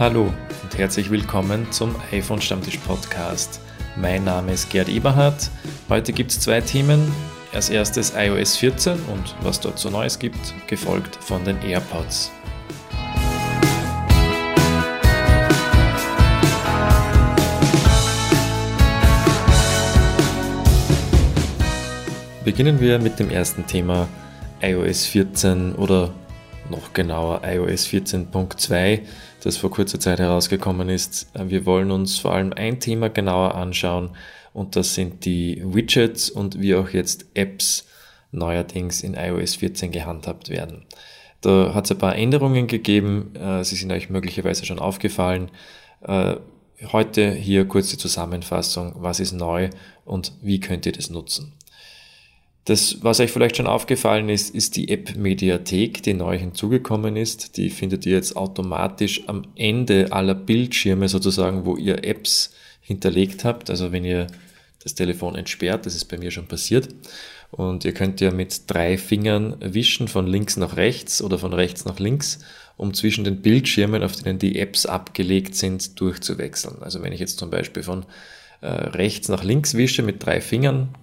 Hallo und herzlich willkommen zum iPhone Stammtisch Podcast. Mein Name ist Gerd Eberhardt. Heute gibt es zwei Themen. Als erstes iOS 14 und was dort so Neues gibt, gefolgt von den AirPods. Beginnen wir mit dem ersten Thema iOS 14 oder noch genauer iOS 14.2, das vor kurzer Zeit herausgekommen ist. Wir wollen uns vor allem ein Thema genauer anschauen und das sind die Widgets und wie auch jetzt Apps neuerdings in iOS 14 gehandhabt werden. Da hat es ein paar Änderungen gegeben, äh, sie sind euch möglicherweise schon aufgefallen. Äh, heute hier kurz die Zusammenfassung, was ist neu und wie könnt ihr das nutzen. Das, was euch vielleicht schon aufgefallen ist, ist die App-Mediathek, die neu hinzugekommen ist. Die findet ihr jetzt automatisch am Ende aller Bildschirme sozusagen, wo ihr Apps hinterlegt habt. Also wenn ihr das Telefon entsperrt, das ist bei mir schon passiert. Und ihr könnt ja mit drei Fingern wischen von links nach rechts oder von rechts nach links, um zwischen den Bildschirmen, auf denen die Apps abgelegt sind, durchzuwechseln. Also wenn ich jetzt zum Beispiel von äh, rechts nach links wische mit drei Fingern,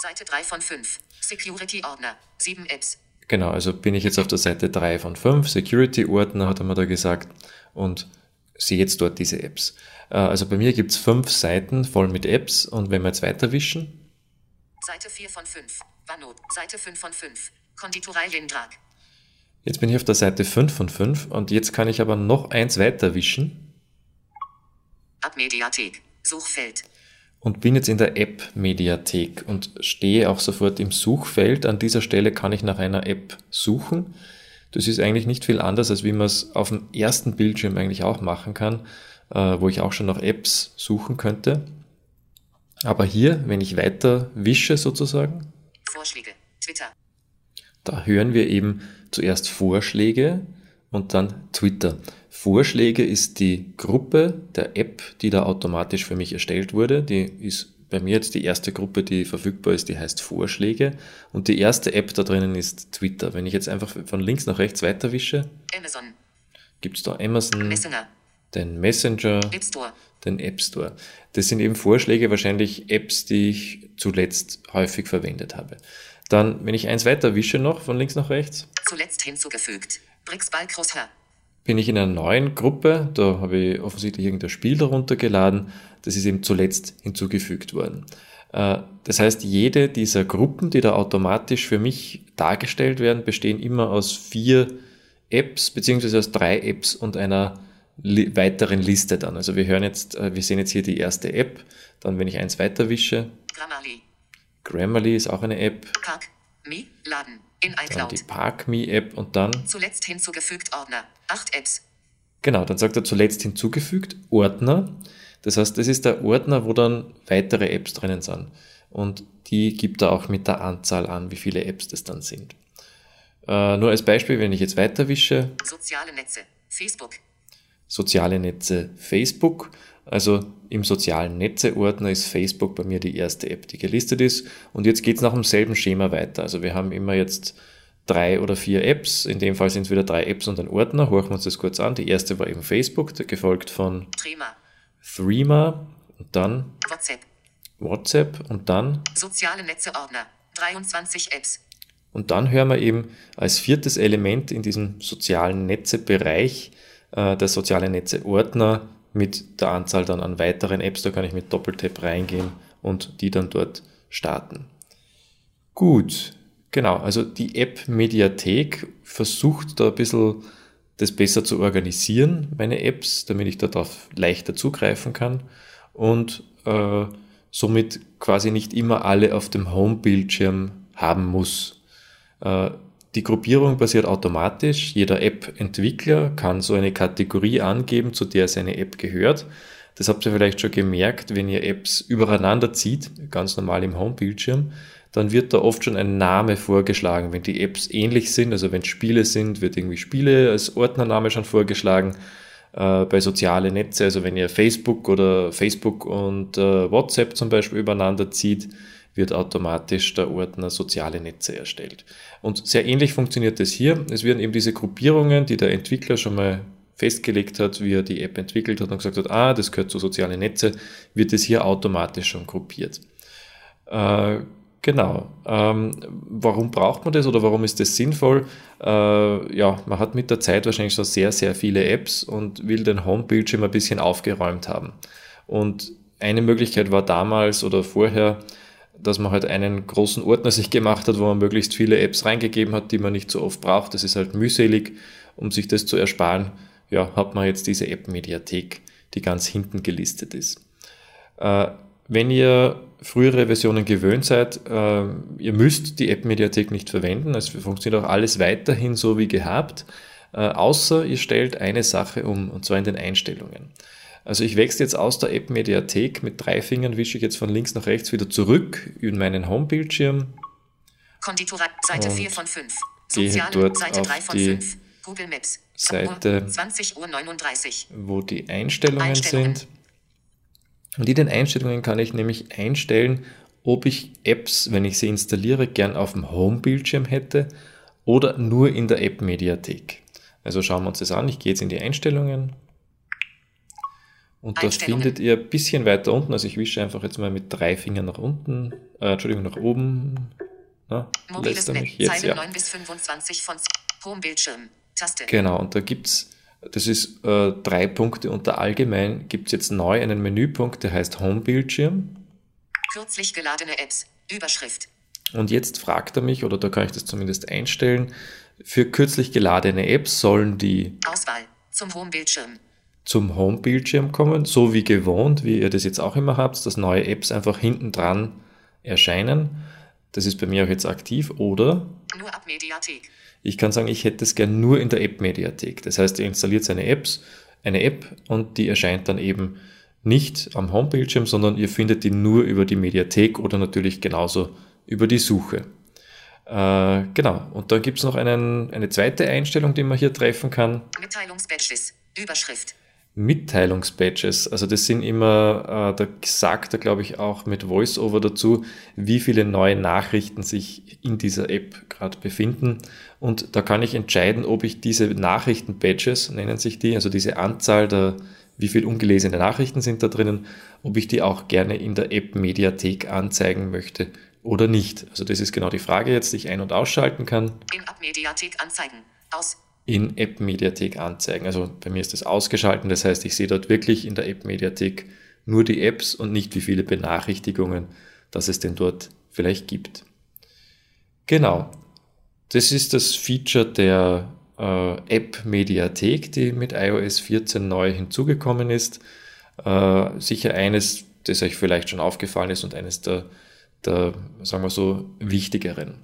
Seite 3 von 5. Security Ordner. 7 Apps. Genau, also bin ich jetzt auf der Seite 3 von 5. Security Ordner hat er mir da gesagt und sehe jetzt dort diese Apps. Äh, also bei mir gibt es fünf Seiten voll mit Apps und wenn wir jetzt weiterwischen. Seite 4 von 5. Wanot. Seite 5 von 5. Konditorei Lindrag. Jetzt bin ich auf der Seite 5 von 5 und jetzt kann ich aber noch eins weiterwischen. Ab Mediathek. Suchfeld und bin jetzt in der App-Mediathek und stehe auch sofort im Suchfeld. An dieser Stelle kann ich nach einer App suchen. Das ist eigentlich nicht viel anders, als wie man es auf dem ersten Bildschirm eigentlich auch machen kann, äh, wo ich auch schon nach Apps suchen könnte. Aber hier, wenn ich weiter wische sozusagen, Vorschläge, Twitter. Da hören wir eben zuerst Vorschläge und dann Twitter. Vorschläge ist die Gruppe der App, die da automatisch für mich erstellt wurde. Die ist bei mir jetzt die erste Gruppe, die verfügbar ist, die heißt Vorschläge. Und die erste App da drinnen ist Twitter. Wenn ich jetzt einfach von links nach rechts weiterwische, Amazon. gibt es da Amazon, Messenger. den Messenger, App Store. den App Store. Das sind eben Vorschläge, wahrscheinlich Apps, die ich zuletzt häufig verwendet habe. Dann, wenn ich eins weiter wische noch, von links nach rechts. Zuletzt hinzugefügt. Brix Ballcrossher bin ich in einer neuen Gruppe, da habe ich offensichtlich irgendein Spiel darunter geladen, das ist eben zuletzt hinzugefügt worden. Äh, das heißt, jede dieser Gruppen, die da automatisch für mich dargestellt werden, bestehen immer aus vier Apps, beziehungsweise aus drei Apps und einer weiteren Liste dann. Also wir hören jetzt, äh, wir sehen jetzt hier die erste App, dann wenn ich eins weiter wische. Grammarly. Grammarly ist auch eine App. Park, Me, Laden, in iCloud. Dann die ParkMe-App und dann. Zuletzt hinzugefügt Ordner. Acht Apps. Genau, dann sagt er zuletzt hinzugefügt Ordner. Das heißt, das ist der Ordner, wo dann weitere Apps drinnen sind. Und die gibt er auch mit der Anzahl an, wie viele Apps das dann sind. Äh, nur als Beispiel, wenn ich jetzt weiterwische. Soziale Netze. Facebook. Soziale Netze Facebook. Also im sozialen Netze-Ordner ist Facebook bei mir die erste App, die gelistet ist. Und jetzt geht es nach demselben Schema weiter. Also wir haben immer jetzt drei oder vier Apps. In dem Fall sind es wieder drei Apps und ein Ordner. Horchen wir uns das kurz an. Die erste war eben Facebook, gefolgt von Trema. Threema und dann WhatsApp. WhatsApp und dann Soziale Netze-Ordner. 23 Apps. Und dann hören wir eben als viertes Element in diesem sozialen Netze-Bereich äh, der soziale Netze-Ordner mit der Anzahl dann an weiteren Apps. Da kann ich mit Doppeltap reingehen und die dann dort starten. Gut, genau. Also die App-Mediathek versucht da ein bisschen das besser zu organisieren, meine Apps, damit ich darauf leichter zugreifen kann und äh, somit quasi nicht immer alle auf dem Home-Bildschirm haben muss. Äh, die Gruppierung passiert automatisch. Jeder App-Entwickler kann so eine Kategorie angeben, zu der seine App gehört. Das habt ihr vielleicht schon gemerkt, wenn ihr Apps übereinander zieht, ganz normal im Home-Bildschirm, dann wird da oft schon ein Name vorgeschlagen. Wenn die Apps ähnlich sind, also wenn Spiele sind, wird irgendwie Spiele als Ordnername schon vorgeschlagen. Äh, bei soziale Netze, also wenn ihr Facebook oder Facebook und äh, WhatsApp zum Beispiel übereinander zieht, wird automatisch der Ordner soziale Netze erstellt. Und sehr ähnlich funktioniert es hier. Es werden eben diese Gruppierungen, die der Entwickler schon mal festgelegt hat, wie er die App entwickelt hat und gesagt hat, ah, das gehört zu sozialen Netze, wird es hier automatisch schon gruppiert. Äh, genau. Ähm, warum braucht man das oder warum ist das sinnvoll? Äh, ja, man hat mit der Zeit wahrscheinlich schon sehr, sehr viele Apps und will den Homebildschirm ein bisschen aufgeräumt haben. Und eine Möglichkeit war damals oder vorher, dass man halt einen großen Ordner sich gemacht hat, wo man möglichst viele Apps reingegeben hat, die man nicht so oft braucht. Das ist halt mühselig. Um sich das zu ersparen, ja, hat man jetzt diese App-Mediathek, die ganz hinten gelistet ist. Äh, wenn ihr frühere Versionen gewöhnt seid, äh, ihr müsst die App-Mediathek nicht verwenden. Es funktioniert auch alles weiterhin so wie gehabt, äh, außer ihr stellt eine Sache um, und zwar in den Einstellungen. Also ich wechsle jetzt aus der App-Mediathek mit drei Fingern, wische ich jetzt von links nach rechts wieder zurück in meinen Home-Bildschirm. Konditorei, Seite 4 von 5. Soziale, dort Seite 3 von 5. Google Maps. Seite, 20 Uhr 39. wo die Einstellungen, Einstellungen. sind. Und in den Einstellungen kann ich nämlich einstellen, ob ich Apps, wenn ich sie installiere, gern auf dem Home-Bildschirm hätte oder nur in der App-Mediathek. Also schauen wir uns das an. Ich gehe jetzt in die Einstellungen, und das findet ihr ein bisschen weiter unten. Also ich wische einfach jetzt mal mit drei Fingern nach unten, äh, Entschuldigung, nach oben. Na, Mobiles lässt er Netz. mich jetzt, Zeile ja. 9 bis 25 von Home-Bildschirm. Taste. Genau, und da gibt's, das ist äh, drei Punkte unter allgemein, gibt's jetzt neu einen Menüpunkt, der heißt Home-Bildschirm. Kürzlich geladene Apps. Überschrift. Und jetzt fragt er mich, oder da kann ich das zumindest einstellen, für kürzlich geladene Apps sollen die Auswahl. Zum Home-Bildschirm. Zum Home-Bildschirm kommen, so wie gewohnt, wie ihr das jetzt auch immer habt, dass neue Apps einfach hinten dran erscheinen. Das ist bei mir auch jetzt aktiv. Oder Nur ab Mediathek. ich kann sagen, ich hätte es gern nur in der App-Mediathek. Das heißt, ihr installiert seine Apps, eine App und die erscheint dann eben nicht am Home-Bildschirm, sondern ihr findet die nur über die Mediathek oder natürlich genauso über die Suche. Äh, genau, und dann gibt es noch einen, eine zweite Einstellung, die man hier treffen kann. Mitteilungsbadges. Überschrift. Mitteilungsbadges. Also das sind immer, äh, da sagt er, glaube ich, auch mit VoiceOver dazu, wie viele neue Nachrichten sich in dieser App gerade befinden. Und da kann ich entscheiden, ob ich diese Nachrichten-Badges, nennen sich die, also diese Anzahl der, wie viel ungelesene Nachrichten sind da drinnen, ob ich die auch gerne in der App-Mediathek anzeigen möchte oder nicht. Also das ist genau die Frage jetzt, die ich ein- und ausschalten kann In ab Mediathek anzeigen. Aus. In App-Mediathek anzeigen. Also bei mir ist das ausgeschalten, das heißt, ich sehe dort wirklich in der App-Mediathek nur die Apps und nicht wie viele Benachrichtigungen, dass es denn dort vielleicht gibt. Genau, das ist das Feature der äh, App-Mediathek, die mit iOS 14 neu hinzugekommen ist. Äh, sicher eines, das euch vielleicht schon aufgefallen ist und eines der, der sagen wir so, wichtigeren.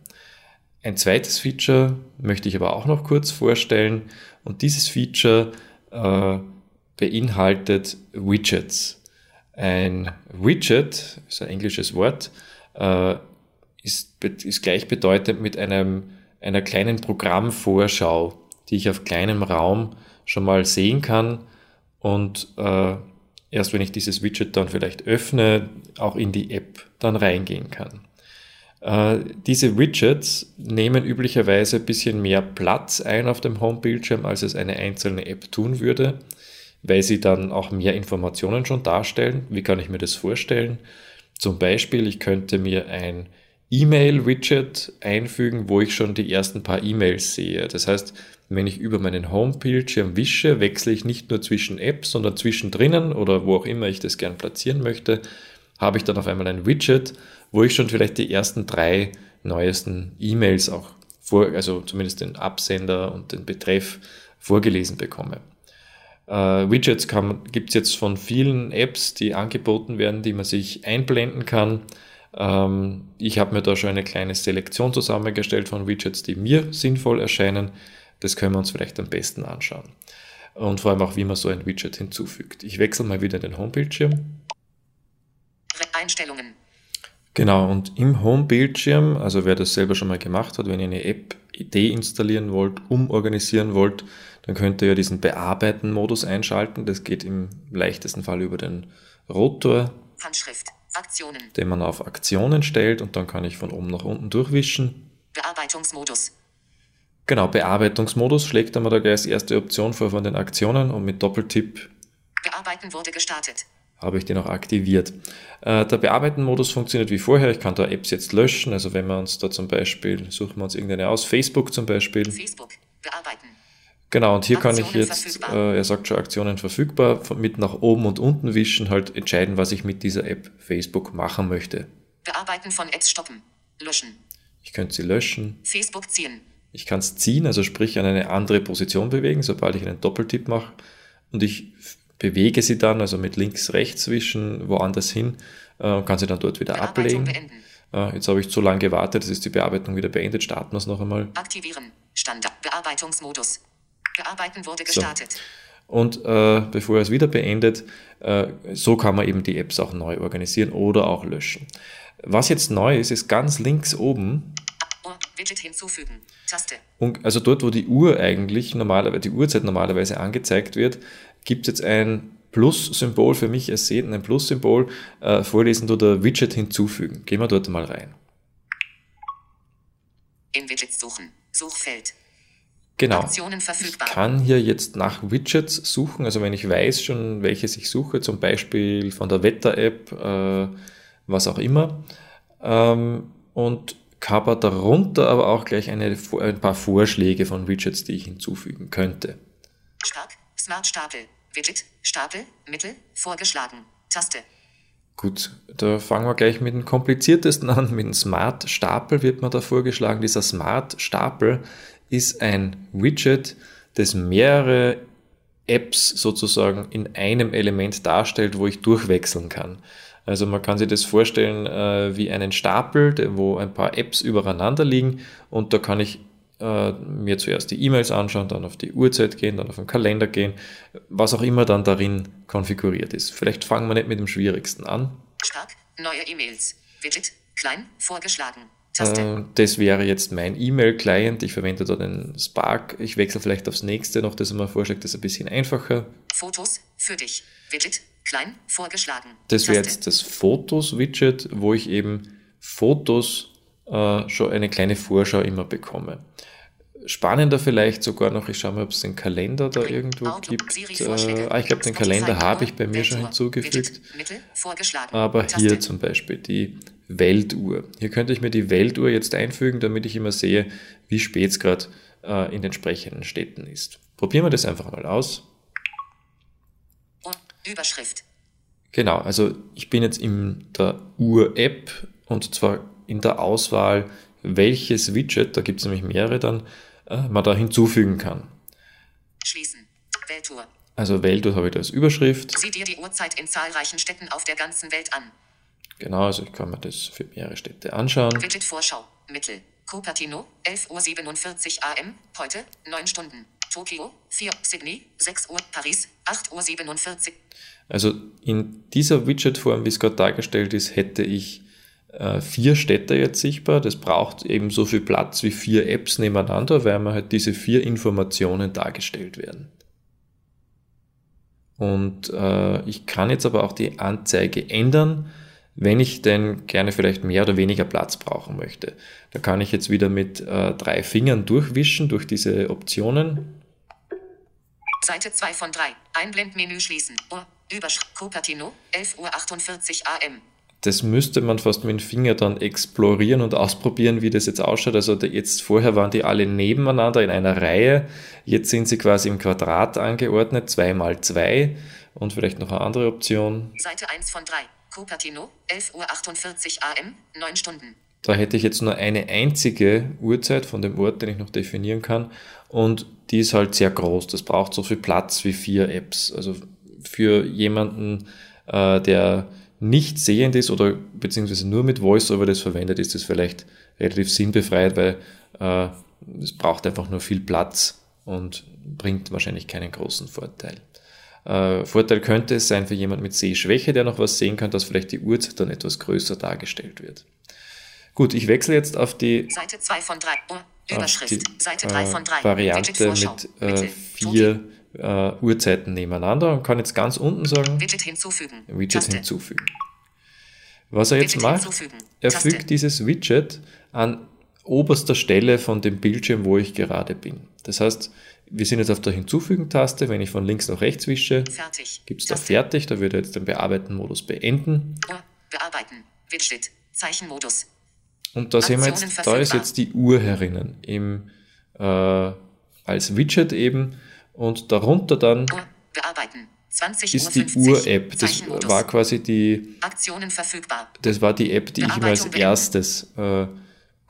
Ein zweites Feature möchte ich aber auch noch kurz vorstellen und dieses Feature äh, beinhaltet Widgets. Ein Widget, ist ein englisches Wort, äh, ist, ist gleichbedeutend mit einem, einer kleinen Programmvorschau, die ich auf kleinem Raum schon mal sehen kann und äh, erst wenn ich dieses Widget dann vielleicht öffne, auch in die App dann reingehen kann. Äh, diese Widgets nehmen üblicherweise ein bisschen mehr Platz ein auf dem Home-Bildschirm, als es eine einzelne App tun würde, weil sie dann auch mehr Informationen schon darstellen. Wie kann ich mir das vorstellen? Zum Beispiel, ich könnte mir ein E-Mail-Widget einfügen, wo ich schon die ersten paar E-Mails sehe. Das heißt, wenn ich über meinen Home-Bildschirm wische, wechsle ich nicht nur zwischen Apps, sondern zwischendrin oder wo auch immer ich das gern platzieren möchte, habe ich dann auf einmal ein Widget, wo ich schon vielleicht die ersten drei neuesten E-Mails auch vor, also zumindest den Absender und den Betreff vorgelesen bekomme. Äh, Widgets gibt es jetzt von vielen Apps, die angeboten werden, die man sich einblenden kann. Ähm, ich habe mir da schon eine kleine Selektion zusammengestellt von Widgets, die mir sinnvoll erscheinen. Das können wir uns vielleicht am besten anschauen. Und vor allem auch, wie man so ein Widget hinzufügt. Ich wechsle mal wieder den Home-Bildschirm. Einstellungen. Genau, und im Home-Bildschirm, also wer das selber schon mal gemacht hat, wenn ihr eine App deinstallieren wollt, umorganisieren wollt, dann könnt ihr ja diesen Bearbeiten-Modus einschalten. Das geht im leichtesten Fall über den Rotor, Handschrift. Aktionen. den man auf Aktionen stellt und dann kann ich von oben nach unten durchwischen. Bearbeitungsmodus. Genau, Bearbeitungsmodus schlägt einmal da gleich als erste Option vor von den Aktionen und mit Doppeltipp Bearbeiten wurde gestartet. Habe ich den auch aktiviert. Äh, der Bearbeiten-Modus funktioniert wie vorher. Ich kann da Apps jetzt löschen. Also wenn wir uns da zum Beispiel, suchen wir uns irgendeine aus, Facebook zum Beispiel. Facebook. Bearbeiten. Genau, und hier kann ich Aktionen jetzt, äh, er sagt schon Aktionen verfügbar, von- mit nach oben und unten wischen halt entscheiden, was ich mit dieser App Facebook machen möchte. Bearbeiten von Apps stoppen. Löschen. Ich könnte sie löschen. Facebook ziehen. Ich kann es ziehen, also sprich an eine andere Position bewegen, sobald ich einen Doppeltipp mache. Und ich bewege sie dann, also mit links, rechts wischen, woanders hin äh, kann sie dann dort wieder ablegen. Äh, jetzt habe ich zu lange gewartet, jetzt ist die Bearbeitung wieder beendet. Starten wir es noch einmal. Aktivieren. Standard. Bearbeitungsmodus. Bearbeiten wurde So. gestartet. Und äh, bevor er es wieder beendet, äh, so kann man eben die Apps auch neu organisieren oder auch löschen. Was jetzt neu ist, ist ganz links oben. Widget hinzufügen. Taste. und also dort, wo die Uhr eigentlich normalerweise, die Uhrzeit normalerweise angezeigt wird, gibt es jetzt ein Plus-Symbol für mich ersehen, ein Plus-Symbol, äh, vorlesen oder Widget hinzufügen. Gehen wir dort mal rein. In Widgets suchen. Suchfeld. Genau. Ich kann hier jetzt nach Widgets suchen, also wenn ich weiß schon, welches ich suche, zum Beispiel von der Wetter-App, äh, was auch immer, ähm, und habe darunter aber auch gleich eine, ein paar Vorschläge von Widgets, die ich hinzufügen könnte. Stark. Smart Stapel. Widget. Stapel. Mittel. Vorgeschlagen. Taste. Gut, da fangen wir gleich mit dem kompliziertesten an. Mit dem Smart Stapel wird mir da vorgeschlagen. Dieser Smart Stapel ist ein Widget, das mehrere Apps sozusagen in einem Element darstellt, wo ich durchwechseln kann. Also man kann sich das vorstellen äh, wie einen Stapel, wo ein paar Apps übereinander liegen und da kann ich äh, mir zuerst die E-Mails anschauen, dann auf die Uhrzeit gehen, dann auf den Kalender gehen, was auch immer dann darin konfiguriert ist. Vielleicht fangen wir nicht mit dem Schwierigsten an. Stark. Neue E-Mails. Widget. Klein. Vorgeschlagen. Taste. Äh, Das wäre jetzt mein E-Mail-Client. Ich verwende da den Spark. Ich wechsle vielleicht aufs nächste noch, das er mir vorschlägt, das ist ein bisschen einfacher. Fotos. Für dich. Widget. Klein. Vorgeschlagen. Das wäre jetzt das Fotos-Widget, wo ich eben Fotos äh, schon eine kleine Vorschau immer bekomme. Spannender vielleicht sogar noch, ich schaue mal, ob es den Kalender da irgendwo Auto, gibt. Äh, ah, ich glaube, den Kalender habe ich bei mir Weltuhr. schon hinzugefügt. Widget. Mittel. Aber Taste. hier zum Beispiel die Weltuhr. Hier könnte ich mir die Weltuhr jetzt einfügen, damit ich immer sehe, wie spät es gerade äh, in den entsprechenden Städten ist. Probieren wir das einfach mal aus. Überschrift. Genau, also ich bin jetzt in der Uhr-App und zwar in der Auswahl, welches Widget, da gibt es nämlich mehrere dann, äh, man da hinzufügen kann. Schließen. Welttour. Also Weltuhr habe ich da als Überschrift. Sieh dir die Uhrzeit in zahlreichen Städten auf der ganzen Welt an. Genau, also ich kann mir das für mehrere Städte anschauen. Widget Vorschau. Mittel. Cupertino, 11.47 Uhr am, heute, 9 Stunden. Tokio, 4, Sydney, 6 Uhr, Paris, 8.47 Uhr. Also in dieser Widget-Form, wie es gerade dargestellt ist, hätte ich äh, vier Städte jetzt sichtbar. Das braucht eben so viel Platz wie vier Apps nebeneinander, weil mir halt diese vier Informationen dargestellt werden. Und äh, ich kann jetzt aber auch die Anzeige ändern, wenn ich denn gerne vielleicht mehr oder weniger Platz brauchen möchte. Da kann ich jetzt wieder mit äh, drei Fingern durchwischen durch diese Optionen Seite 2 von 3. Einblendmenü schließen. Uhr. Überschrift. Cupertino, 11.48 Uhr am. Das müsste man fast mit dem Finger dann explorieren und ausprobieren, wie das jetzt ausschaut. Also jetzt vorher waren die alle nebeneinander in einer Reihe. Jetzt sind sie quasi im Quadrat angeordnet, 2 mal 2 und vielleicht noch eine andere Option. Seite 1 von 3. Cupertino, 11.48 Uhr am, 9 Stunden. Da hätte ich jetzt nur eine einzige Uhrzeit von dem Ort, den ich noch definieren kann. Und die ist halt sehr groß. Das braucht so viel Platz wie vier Apps. Also für jemanden, äh, der nicht sehend ist oder beziehungsweise nur mit VoiceOver das verwendet, ist das vielleicht relativ sinnbefreit, weil äh, es braucht einfach nur viel Platz und bringt wahrscheinlich keinen großen Vorteil. Äh, Vorteil könnte es sein für jemand mit Sehschwäche, der noch was sehen kann, dass vielleicht die Uhrzeit dann etwas größer dargestellt wird. Gut, ich wechsle jetzt auf die Seite 2 von 3. Uhr. auf Überschrift. die Seite 3 äh, von 3. Variante mit äh, vier äh, Uhrzeiten nebeneinander und kann jetzt ganz unten sagen, Widget hinzufügen. Widget Taste. hinzufügen. Was er jetzt Widget macht, hinzufügen. er Taste. fügt dieses Widget an oberster Stelle von dem Bildschirm, wo ich gerade bin. Das heißt, wir sind jetzt auf der Hinzufügen-Taste. Wenn ich von links nach rechts wische, gibt es da Fertig. Da würde jetzt den Bearbeiten-Modus beenden. Bearbeiten. Widget. Zeichenmodus. Und da sehen wir jetzt, da ist jetzt die Uhr herinnen. Im, äh, als Widget eben. Und darunter dann Bearbeiten. 20 ist die Uhr-App. Das war quasi die. Aktionen verfügbar. Das war die App, die ich mir als erstes äh,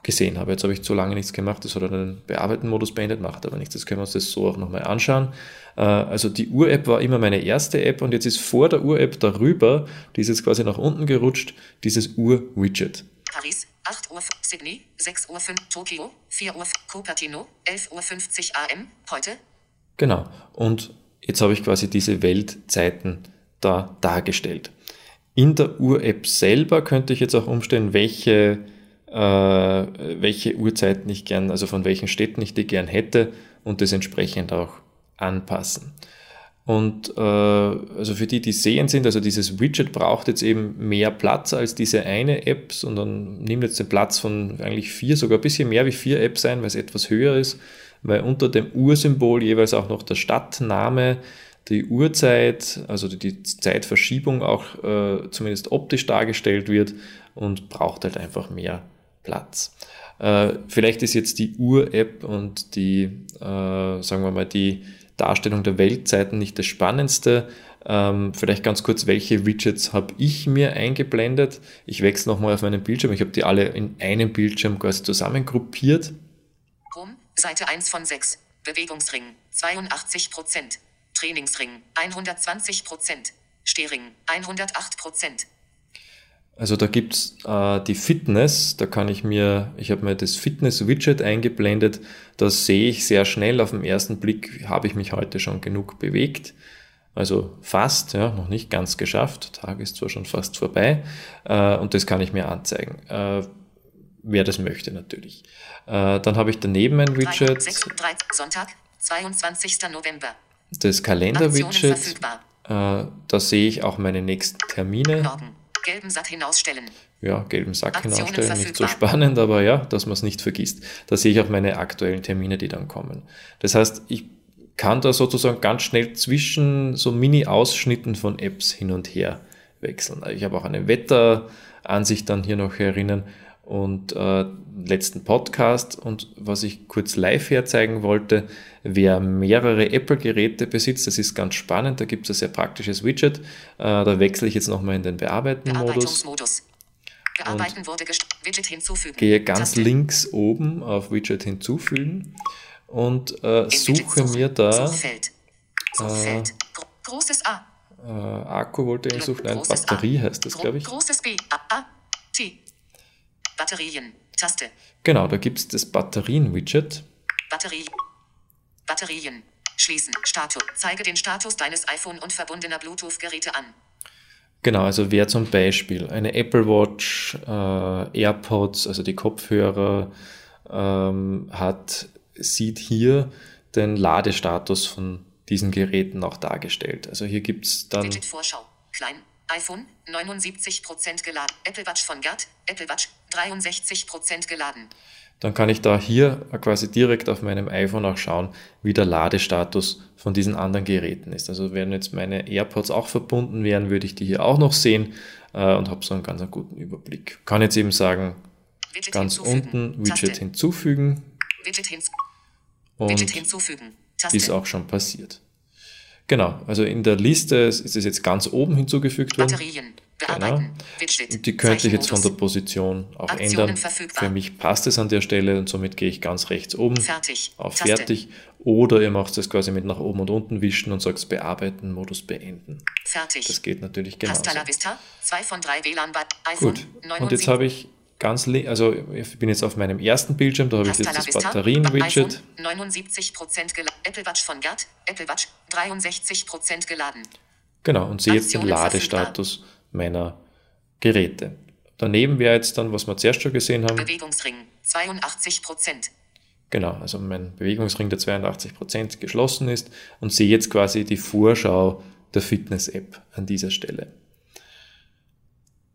gesehen habe. Jetzt habe ich zu lange nichts gemacht, das hat er den Bearbeiten-Modus beendet, macht aber nichts. Das können wir uns das so auch nochmal anschauen. Äh, also die Uhr-App war immer meine erste App und jetzt ist vor der Uhr-App darüber, die ist jetzt quasi nach unten gerutscht, dieses Uhr-Widget. Paris, 8 Uhr, Sydney, 6 Uhr 5, Tokio, 4 Uhr, Cupertino, 11 Uhr 50 AM, heute. Genau. Und jetzt habe ich quasi diese Weltzeiten da dargestellt. In der Uhr-App selber könnte ich jetzt auch umstellen, welche äh, welche Uhrzeiten ich gern, also von welchen Städten ich die gern hätte und das entsprechend auch anpassen. Und äh, also für die, die sehen sind, also dieses Widget braucht jetzt eben mehr Platz als diese eine App, sondern nimmt jetzt den Platz von eigentlich vier, sogar ein bisschen mehr wie vier Apps ein, weil es etwas höher ist, weil unter dem Uhrsymbol jeweils auch noch der Stadtname, die Uhrzeit, also die Zeitverschiebung auch äh, zumindest optisch dargestellt wird und braucht halt einfach mehr Platz. Äh, vielleicht ist jetzt die Uhr-App und die, äh, sagen wir mal, die Darstellung der Weltzeiten nicht das Spannendste. Ähm, vielleicht ganz kurz, welche Widgets habe ich mir eingeblendet? Ich wechsle nochmal auf meinen Bildschirm. Ich habe die alle in einem Bildschirm quasi zusammengruppiert. Seite 1 von 6. Bewegungsring, 82%. Trainingsring, 120%. Stehring, 108%. Also da gibt's äh, die Fitness, da kann ich mir, ich habe mir das Fitness-Widget eingeblendet, da sehe ich sehr schnell auf den ersten Blick, habe ich mich heute schon genug bewegt. Also fast, ja, noch nicht ganz geschafft. Tag ist zwar schon fast vorbei äh, und das kann ich mir anzeigen. Äh, wer das möchte natürlich. Äh, dann habe ich daneben ein Widget. 6, 3, Sonntag, 22. November. Das Kalender-Widget. Äh, da sehe ich auch meine nächsten Termine. Morgen gelben Sack hinausstellen. Ja, gelben Sack Aktionen hinausstellen, nicht so spannend, aber ja, dass man es nicht vergisst. Da sehe ich auch meine aktuellen Termine, die dann kommen. Das heißt, ich kann da sozusagen ganz schnell zwischen so Mini-Ausschnitten von Apps hin und her wechseln. Ich habe auch eine Wetteransicht dann hier noch herinnen und äh, letzten Podcast. Und was ich kurz live herzeigen wollte, wer mehrere Apple-Geräte besitzt, das ist ganz spannend. Da gibt es ein sehr praktisches Widget. Äh, da wechsle ich jetzt nochmal in den Bearbeiten-Modus. Bearbeiten wurde Widget hinzufügen. Gehe ganz Taste. links oben auf Widget hinzufügen und äh, suche mir da Suchfeld. Suchfeld. Äh, großes A. Äh, Akku wollte ich suchen, nein, Batterie heißt das, glaube ich. Großes B. A, A. Batterien. Taste. Genau, da gibt es das Batterien-Widget. Batterie. Batterien. Schließen. Status. Zeige den Status deines iPhone und verbundener Bluetooth-Geräte an. Genau, also wer zum Beispiel eine Apple Watch, äh, AirPods, also die Kopfhörer ähm, hat, sieht hier den Ladestatus von diesen Geräten auch dargestellt. Also hier gibt es dann. Digit Vorschau. Klein. iPhone 79% geladen. Apple Watch von Gerd. Apple Watch 63% geladen. Dann kann ich da hier quasi direkt auf meinem iPhone auch schauen, wie der Ladestatus von diesen anderen Geräten ist. Also wenn jetzt meine AirPods auch verbunden wären, würde ich die hier auch noch sehen äh, und habe so einen ganz einen guten Überblick. Kann jetzt eben sagen, Widget ganz unten Widget Taste. hinzufügen. Widget, hinz und Widget hinzufügen. Taste. Ist auch schon passiert. Genau, also in der Liste ist es jetzt ganz oben hinzugefügt worden. Batterien. Bearbeiten. Und die könnte ich jetzt von der Position auch Aktionen ändern. verfügbar. Für mich passt es an der Stelle und somit gehe ich ganz rechts oben Fertig. auf Taste. Fertig. Oder ihr macht das quasi mit nach oben und unten wischen und sagt Bearbeiten, Modus beenden. Fertig. Das geht natürlich genauso. Vista. Gut, und jetzt habe ich ganz, also ich bin jetzt auf meinem ersten Bildschirm, da habe ich jetzt das. Batterien-Widget. iPhone 79% geladen. Apple Watch von Gerd. Apple Watch 63% geladen. Genau, und sehe jetzt den Ladestatus meiner Geräte. Daneben wäre jetzt dann, was wir zuerst schon gesehen haben, Bewegungsring 82%. Genau, also mein Bewegungsring der 82% geschlossen ist und sehe jetzt quasi die Vorschau der Fitness-App an dieser Stelle.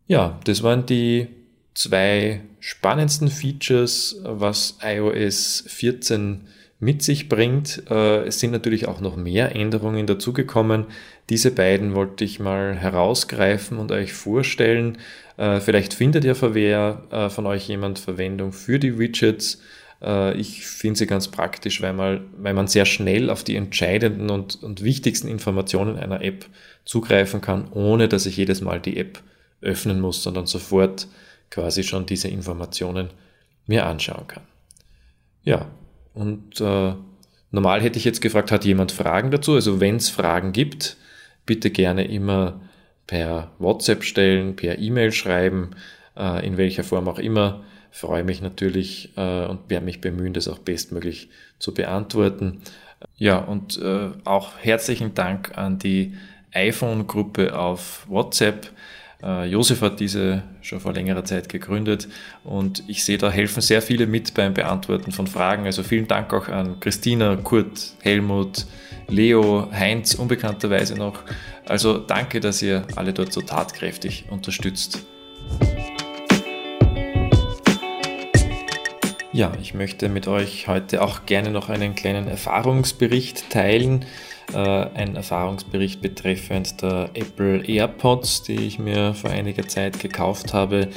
Ja, das waren die zwei spannendsten Features, was iOS 14 mit sich bringt. Äh, es sind natürlich auch noch mehr Änderungen dazugekommen. Diese beiden wollte ich mal herausgreifen und euch vorstellen. Äh, vielleicht findet ja wer äh, von euch jemand Verwendung für die Widgets. Ich finde sie ganz praktisch, weil man, weil man sehr schnell auf die entscheidenden und, und wichtigsten Informationen einer App zugreifen kann, ohne dass ich jedes Mal die App öffnen muss, sondern sofort quasi schon diese Informationen mir anschauen kann. Ja, und äh, normal hätte ich jetzt gefragt, hat jemand Fragen dazu? Also wenn es Fragen gibt, bitte gerne immer per WhatsApp stellen, per E-Mail schreiben, äh, in welcher Form auch immer. Freue mich natürlich äh, und werde mich bemühen, das auch bestmöglich zu beantworten. Ja, und äh, auch herzlichen Dank an die iPhone-Gruppe auf WhatsApp. Josef hat diese schon vor längerer Zeit gegründet und ich sehe, da helfen sehr viele mit beim Beantworten von Fragen. Also vielen Dank auch an Christina, Kurt, Helmut, Leo, Heinz, unbekannterweise noch. Also danke, dass ihr alle dort so tatkräftig unterstützt. Ja, ich möchte mit euch heute auch gerne noch einen kleinen Erfahrungsbericht teilen äh, ein Erfahrungsbericht betreffend der Apple AirPods, die ich mir vor einiger Zeit gekauft habe.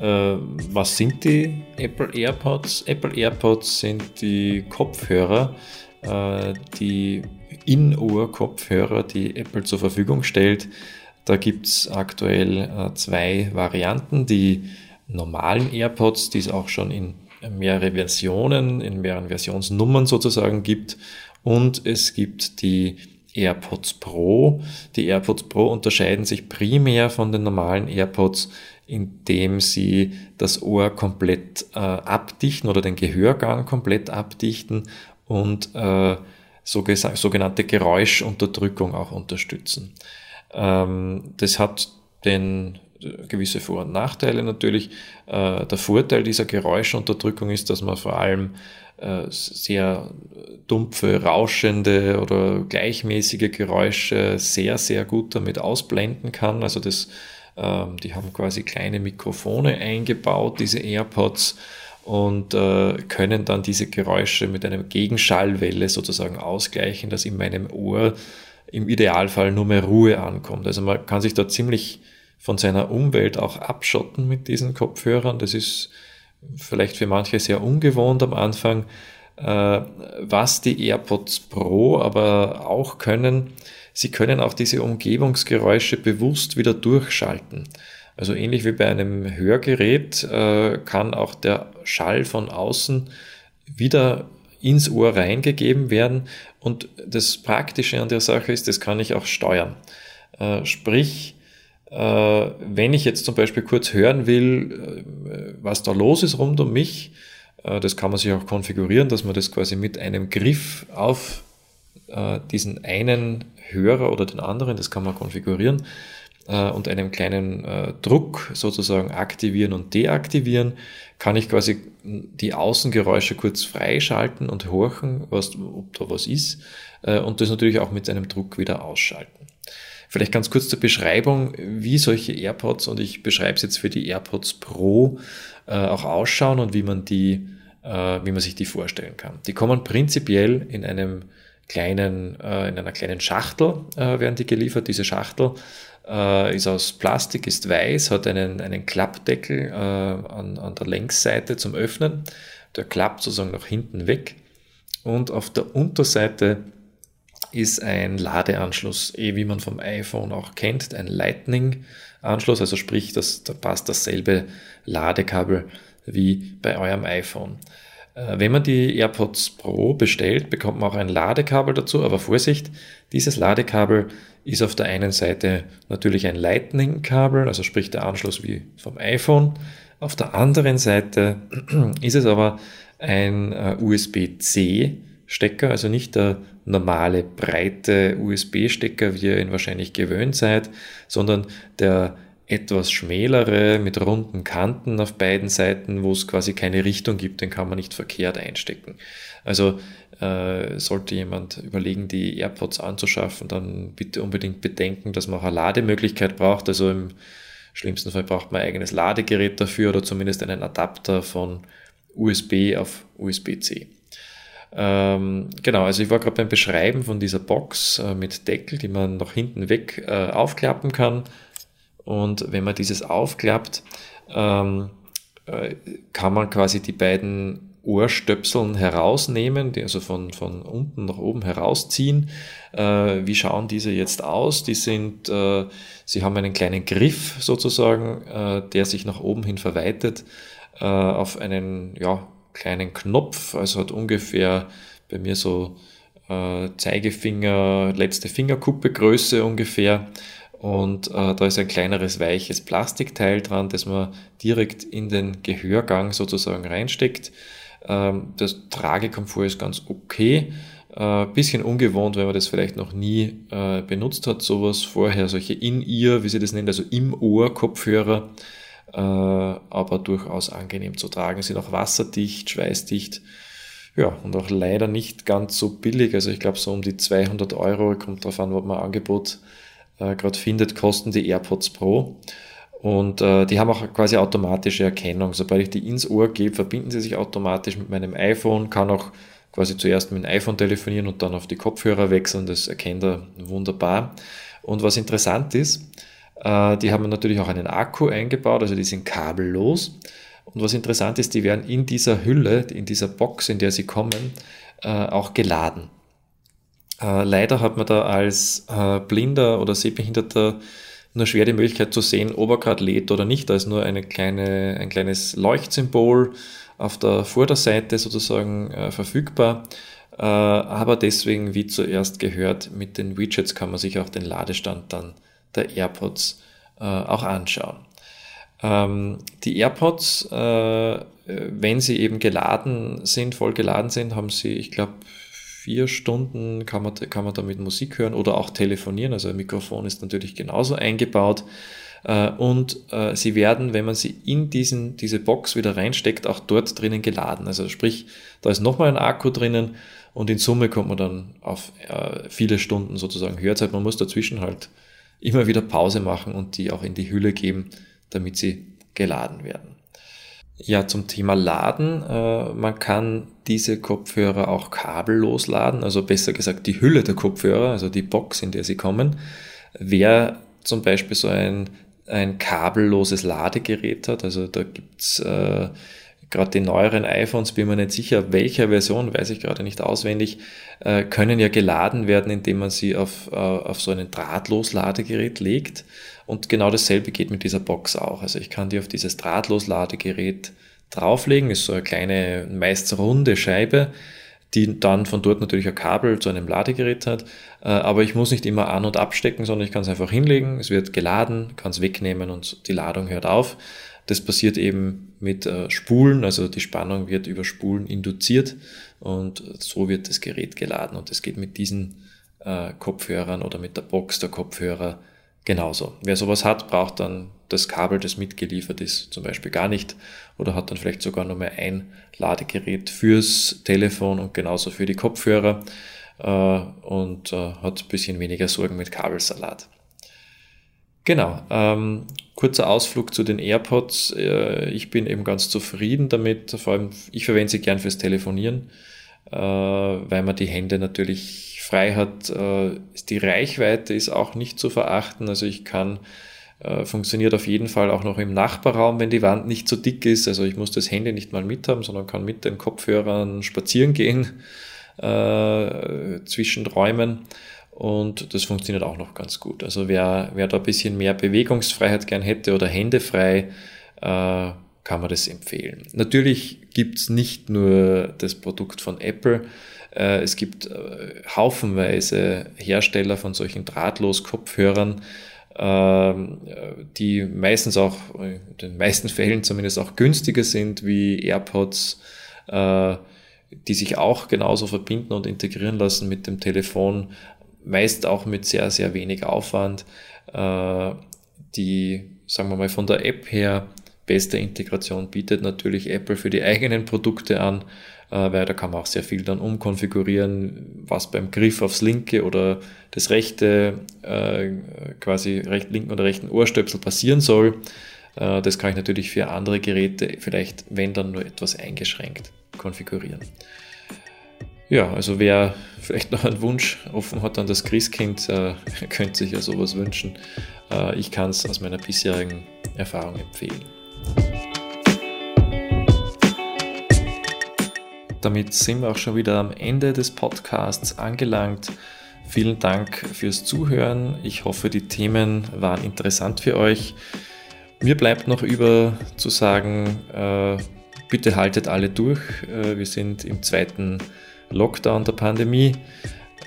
Äh, was sind die Apple AirPods? Apple AirPods sind die Kopfhörer, äh, die In-Ohr-Kopfhörer, die Apple zur Verfügung stellt. Da gibt es aktuell zwei Varianten. Die normalen AirPods, die es auch schon in mehrere Versionen, in mehreren Versionsnummern sozusagen gibt und es gibt die AirPods Pro. Die AirPods Pro unterscheiden sich primär von den normalen AirPods, indem sie das Ohr komplett äh, abdichten oder den Gehörgang komplett abdichten und äh, sogenannte Geräuschunterdrückung auch unterstützen. Ähm, das hat den äh, gewisse Vor- und Nachteile natürlich. Äh, der Vorteil dieser Geräuschunterdrückung ist, dass man vor allem äh, sehr dumpfe, rauschende oder gleichmäßige Geräusche sehr, sehr gut damit ausblenden kann. Also das, ähm, die haben quasi kleine Mikrofone eingebaut, diese AirPods, und äh, können dann diese Geräusche mit einer Gegenschallwelle sozusagen ausgleichen, dass in meinem Ohr im Idealfall nur mehr Ruhe ankommt. Also man kann sich da ziemlich von seiner Umwelt auch abschotten mit diesen Kopfhörern. Das ist vielleicht für manche sehr ungewohnt am Anfang, äh, was die AirPods Pro aber auch können. Sie können auch diese Umgebungsgeräusche bewusst wieder durchschalten. Also ähnlich wie bei einem Hörgerät äh, kann auch der Schall von außen wieder ins Ohr reingegeben werden. Und das Praktische an der Sache ist, das kann ich auch steuern. Äh, sprich, äh, wenn ich jetzt zum Beispiel kurz hören will, was da los ist rund um mich, das kann man sich auch konfigurieren, dass man das quasi mit einem Griff auf diesen einen Hörer oder den anderen, das kann man konfigurieren, und einem kleinen Druck sozusagen aktivieren und deaktivieren, kann ich quasi die Außengeräusche kurz freischalten und horchen, was, ob da was ist, und das natürlich auch mit einem Druck wieder ausschalten. Vielleicht ganz kurz zur Beschreibung, wie solche AirPods, und ich beschreibe es jetzt für die AirPods Pro, äh, auch ausschauen und wie man die, äh, wie man sich die vorstellen kann. Die kommen prinzipiell in einem kleinen, äh, in einer kleinen Schachtel äh, werden die geliefert. Diese Schachtel äh, ist aus Plastik, ist weiß, hat einen, einen Klappdeckel äh, an, an der Längsseite zum Öffnen. Der klappt sozusagen nach hinten weg. Und auf der Unterseite ist ein Ladeanschluss, eh wie man vom iPhone auch kennt, ein Lightning-Anschluss, also sprich, das, da passt dasselbe Ladekabel wie bei eurem iPhone. Äh, wenn man die AirPods Pro bestellt, bekommt man auch ein Ladekabel dazu, aber Vorsicht, dieses Ladekabel ist auf der einen Seite natürlich ein Lightning-Kabel, also sprich der Anschluss wie vom iPhone. Auf der anderen Seite ist es aber ein äh, USB-C Stecker, also nicht der normale breite USB-Stecker, wie ihr ihn wahrscheinlich gewöhnt seid, sondern der etwas schmälere mit runden Kanten auf beiden Seiten, wo es quasi keine Richtung gibt, den kann man nicht verkehrt einstecken. Also äh, sollte jemand überlegen, die AirPods anzuschaffen, dann bitte unbedingt bedenken, dass man auch eine Lademöglichkeit braucht. Also im schlimmsten Fall braucht man ein eigenes Ladegerät dafür oder zumindest einen Adapter von USB auf USB-C. Ähm, genau, also ich war gerade beim Beschreiben von dieser Box äh, mit Deckel, die man nach hinten weg äh, aufklappen kann. Und wenn man dieses aufklappt, ähm, äh, kann man quasi die beiden Ohrstöpseln herausnehmen, die also von, von unten nach oben herausziehen. Äh, wie schauen diese jetzt aus? Die sind, äh, sie haben einen kleinen Griff sozusagen, äh, der sich nach oben hin verweitet äh, auf einen ja, kleinen Knopf, also hat ungefähr bei mir so äh, Zeigefinger, letzte Fingerkuppe Größe ungefähr. Und äh, da ist ein kleineres weiches Plastikteil dran, das man direkt in den Gehörgang sozusagen reinsteckt. Ähm, das Tragekomfort ist ganz okay. Äh, bisschen ungewohnt, wenn man das vielleicht noch nie äh, benutzt hat, sowas vorher, solche In-Ear, wie sie das nennt, also im Ohr Kopfhörer, äh, aber durchaus angenehm zu tragen, sind auch wasserdicht, schweißdicht. Ja, und auch leider nicht ganz so billig. Also ich glaube so um die 200 Euro, kommt darauf an, was man Angebot äh, gerade findet, kosten die AirPods Pro. Und äh, die haben auch quasi automatische Erkennung. Sobald ich die ins Ohr gebe, verbinden sie sich automatisch mit meinem iPhone, kann auch quasi zuerst mit dem iPhone telefonieren und dann auf die Kopfhörer wechseln. Das erkennt er wunderbar. Und was interessant ist, äh, die haben natürlich auch einen Akku eingebaut, also die sind kabellos. Und was interessant ist, die werden in dieser Hülle, in dieser Box, in der sie kommen, äh, auch geladen. Äh, leider hat man da als äh, Blinder oder Sehbehinderter nur schwer die Möglichkeit zu sehen, ob er gerade lädt oder nicht. Da ist nur eine kleine, ein kleines Leuchtsymbol auf der Vorderseite sozusagen äh, verfügbar. Äh, aber deswegen, wie zuerst gehört, mit den Widgets kann man sich auch den Ladestand dann der AirPods äh, auch anschauen. Ähm, die AirPods, äh, wenn sie eben geladen sind, voll geladen sind, haben sie, ich glaube, vier Stunden kann man, kann man damit Musik hören oder auch telefonieren. Also ein Mikrofon ist natürlich genauso eingebaut. Äh, und äh, sie werden, wenn man sie in diesen, diese Box wieder reinsteckt, auch dort drinnen geladen. Also sprich, da ist nochmal ein Akku drinnen und in Summe kommt man dann auf äh, viele Stunden sozusagen Hörzeit. Man muss dazwischen halt immer wieder Pause machen und die auch in die Hülle geben, damit sie geladen werden. Ja, zum Thema Laden. Äh, man kann diese Kopfhörer auch kabellos laden, also besser gesagt die Hülle der Kopfhörer, also die Box, in der sie kommen. Wer zum Beispiel so ein, ein kabelloses Ladegerät hat, also da gibt's äh, gerade die neueren iPhones, bin mir nicht sicher, welcher Version, weiß ich gerade nicht auswendig, äh, können ja geladen werden, indem man sie auf, äh, auf so ein Drahtlos-Ladegerät legt. Und genau dasselbe geht mit dieser Box auch. Also ich kann die auf dieses Drahtlos-Ladegerät drauflegen, ist so eine kleine, meist runde Scheibe, die dann von dort natürlich ein Kabel zu einem Ladegerät hat. Äh, aber ich muss nicht immer an- und abstecken, sondern ich kann es einfach hinlegen, es wird geladen, kann es wegnehmen und die Ladung hört auf. Das passiert eben mit äh, Spulen, also die Spannung wird über Spulen induziert und so wird das Gerät geladen und das geht mit diesen äh, Kopfhörern oder mit der Box der Kopfhörer genauso. Wer sowas hat, braucht dann das Kabel, das mitgeliefert ist, zum Beispiel gar nicht oder hat dann vielleicht sogar nur mehr ein Ladegerät fürs Telefon und genauso für die Kopfhörer äh, und äh, hat ein bisschen weniger Sorgen mit Kabelsalat. Genau. Ähm, kurzer Ausflug zu den AirPods. Äh, ich bin eben ganz zufrieden damit. Vor allem, ich verwende sie gern fürs Telefonieren, äh, weil man die Hände natürlich frei hat. Äh, die Reichweite ist auch nicht zu verachten. Also ich kann, äh, funktioniert auf jeden Fall auch noch im Nachbarraum, wenn die Wand nicht so dick ist. Also ich muss das Handy nicht mal mit haben, sondern kann mit den Kopfhörern spazieren gehen äh, zwischen Räumen. Und das funktioniert auch noch ganz gut. Also wer, wer da ein bisschen mehr Bewegungsfreiheit gern hätte oder Hände frei, äh, kann man das empfehlen. Natürlich gibt's nicht nur das Produkt von Apple. Äh, es gibt äh, haufenweise Hersteller von solchen Drahtlos-Kopfhörern, äh, die meistens auch, in den meisten Fällen zumindest auch günstiger sind wie AirPods, die sich auch genauso verbinden und integrieren lassen mit dem Telefon, meist auch mit sehr, sehr wenig Aufwand, die, sagen wir mal, von der App her beste Integration bietet natürlich Apple für die eigenen Produkte an, weil da kann man auch sehr viel dann umkonfigurieren, was beim Griff aufs linke oder das rechte, äh, quasi recht, linken oder rechten Ohrstöpsel passieren soll. Äh, das kann ich natürlich für andere Geräte vielleicht, wenn dann nur etwas eingeschränkt konfigurieren. Ja, also wer vielleicht noch einen Wunsch offen hat an das Christkind, äh, könnte sich ja sowas wünschen. Äh, ich kann es aus meiner bisherigen Erfahrung empfehlen. Damit sind wir auch schon wieder am Ende des Podcasts angelangt. Vielen Dank fürs Zuhören. Ich hoffe, die Themen waren interessant für euch. Mir bleibt noch über zu sagen, äh, bitte haltet alle durch. Äh, wir sind im zweiten Lockdown der Pandemie.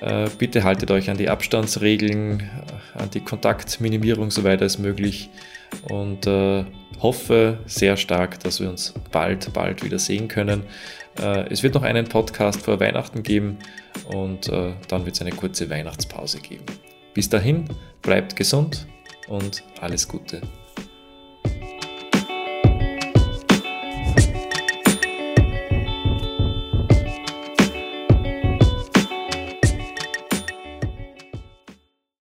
Äh, bitte haltet euch an die Abstandsregeln, an die Kontaktminimierung soweit als möglich und hoffe sehr stark, dass wir uns bald, bald wieder sehen können. Äh, es wird noch einen Podcast vor Weihnachten geben und äh, dann wird es eine kurze Weihnachtspause geben. Bis dahin, bleibt gesund und alles Gute.